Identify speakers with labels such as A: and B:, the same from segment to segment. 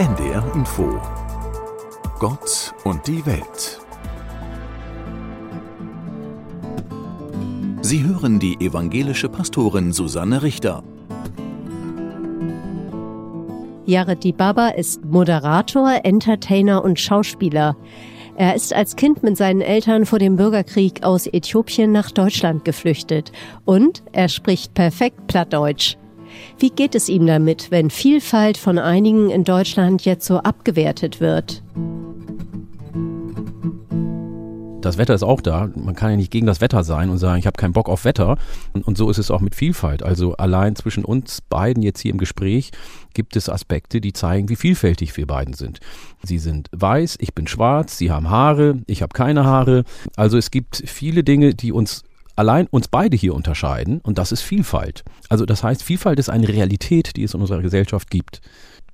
A: NDR Info Gott und die Welt Sie hören die evangelische Pastorin Susanne Richter.
B: Jared Dibaba ist Moderator, Entertainer und Schauspieler. Er ist als Kind mit seinen Eltern vor dem Bürgerkrieg aus Äthiopien nach Deutschland geflüchtet und er spricht perfekt Plattdeutsch. Wie geht es ihm damit, wenn Vielfalt von einigen in Deutschland jetzt so abgewertet wird?
C: Das Wetter ist auch da. Man kann ja nicht gegen das Wetter sein und sagen, ich habe keinen Bock auf Wetter. Und, so ist es auch mit Vielfalt. Also allein zwischen uns beiden jetzt hier im Gespräch gibt es Aspekte, die zeigen, wie vielfältig wir beiden sind. Sie sind weiß, ich bin schwarz, sie haben Haare, ich habe keine Haare. Also es gibt viele Dinge, die uns allein uns beide hier unterscheiden und das ist Vielfalt. Also das heißt, Vielfalt ist eine Realität, die es in unserer Gesellschaft gibt.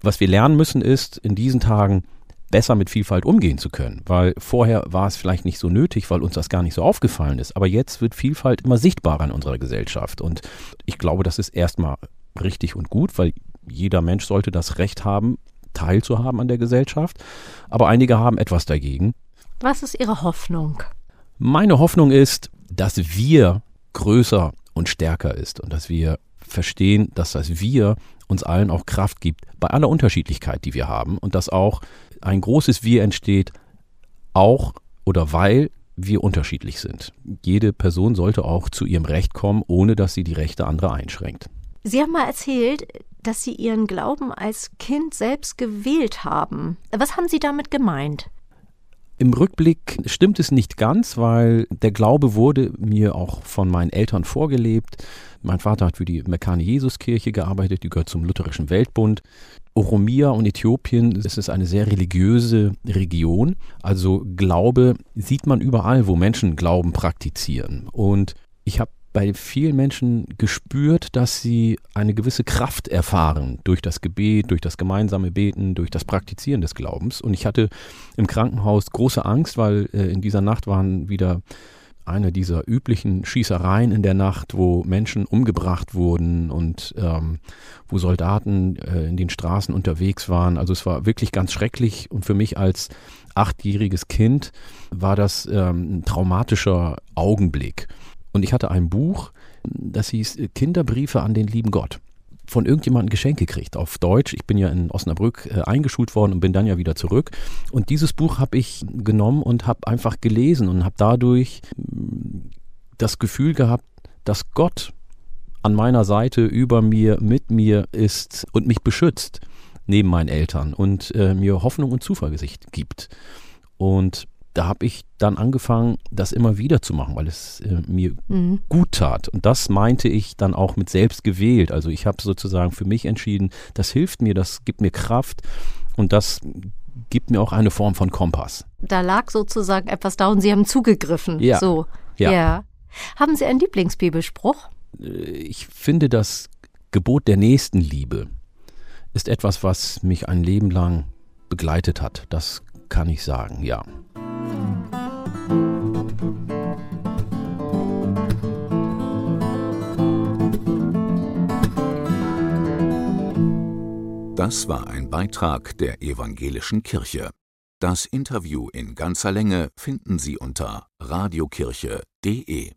C: Was wir lernen müssen ist, in diesen Tagen besser mit Vielfalt umgehen zu können, weil vorher war es vielleicht nicht so nötig, weil uns das gar nicht so aufgefallen ist, aber jetzt wird Vielfalt immer sichtbarer in unserer Gesellschaft und ich glaube, das ist erstmal richtig und gut, weil jeder Mensch sollte das Recht haben, teilzuhaben an der Gesellschaft, aber einige haben etwas dagegen.
B: Was ist Ihre Hoffnung?
C: Meine Hoffnung ist, dass wir größer und stärker ist und dass wir verstehen, dass das Wir uns allen auch Kraft gibt bei aller Unterschiedlichkeit, die wir haben und dass auch ein großes Wir entsteht, auch oder weil wir unterschiedlich sind. Jede Person sollte auch zu ihrem Recht kommen, ohne dass sie die Rechte anderer einschränkt.
B: Sie haben mal erzählt, dass Sie Ihren Glauben als Kind selbst gewählt haben. Was haben Sie damit gemeint?
C: Im Rückblick stimmt es nicht ganz, weil der Glaube wurde mir auch von meinen Eltern vorgelebt. Mein Vater hat für die Mekane Jesuskirche gearbeitet, die gehört zum Lutherischen Weltbund. Oromia und Äthiopien, das ist eine sehr religiöse Region. Also Glaube sieht man überall, wo Menschen Glauben praktizieren. Und ich habe bei vielen Menschen gespürt, dass sie eine gewisse Kraft erfahren durch das Gebet, durch das gemeinsame Beten, durch das Praktizieren des Glaubens. Und ich hatte im Krankenhaus große Angst, weil äh, in dieser Nacht waren wieder eine dieser üblichen Schießereien in der Nacht, wo Menschen umgebracht wurden und ähm, wo Soldaten äh, in den Straßen unterwegs waren. Also es war wirklich ganz schrecklich und für mich als achtjähriges Kind war das ähm, ein traumatischer Augenblick. Und ich hatte ein Buch, das hieß Kinderbriefe an den lieben Gott von irgendjemandem Geschenk gekriegt auf Deutsch. Ich bin ja in Osnabrück äh, eingeschult worden und bin dann ja wieder zurück. Und dieses Buch habe ich genommen und habe einfach gelesen und habe dadurch mm, das Gefühl gehabt, dass Gott an meiner Seite, über mir, mit mir ist und mich beschützt neben meinen Eltern und äh, mir Hoffnung und Zuversicht gibt. Und da habe ich dann angefangen, das immer wieder zu machen, weil es äh, mir mhm. gut tat. Und das meinte ich dann auch mit selbst gewählt. Also ich habe sozusagen für mich entschieden, das hilft mir, das gibt mir Kraft und das gibt mir auch eine Form von Kompass.
B: Da lag sozusagen etwas da und Sie haben zugegriffen.
C: Ja.
B: So.
C: Ja.
B: ja. Haben Sie einen Lieblingsbibelspruch?
C: Äh, ich finde, das Gebot der Nächstenliebe ist etwas, was mich ein Leben lang begleitet hat. Das kann ich sagen, ja.
A: Das war ein Beitrag der evangelischen Kirche. Das Interview in ganzer Länge finden Sie unter radiokirche.de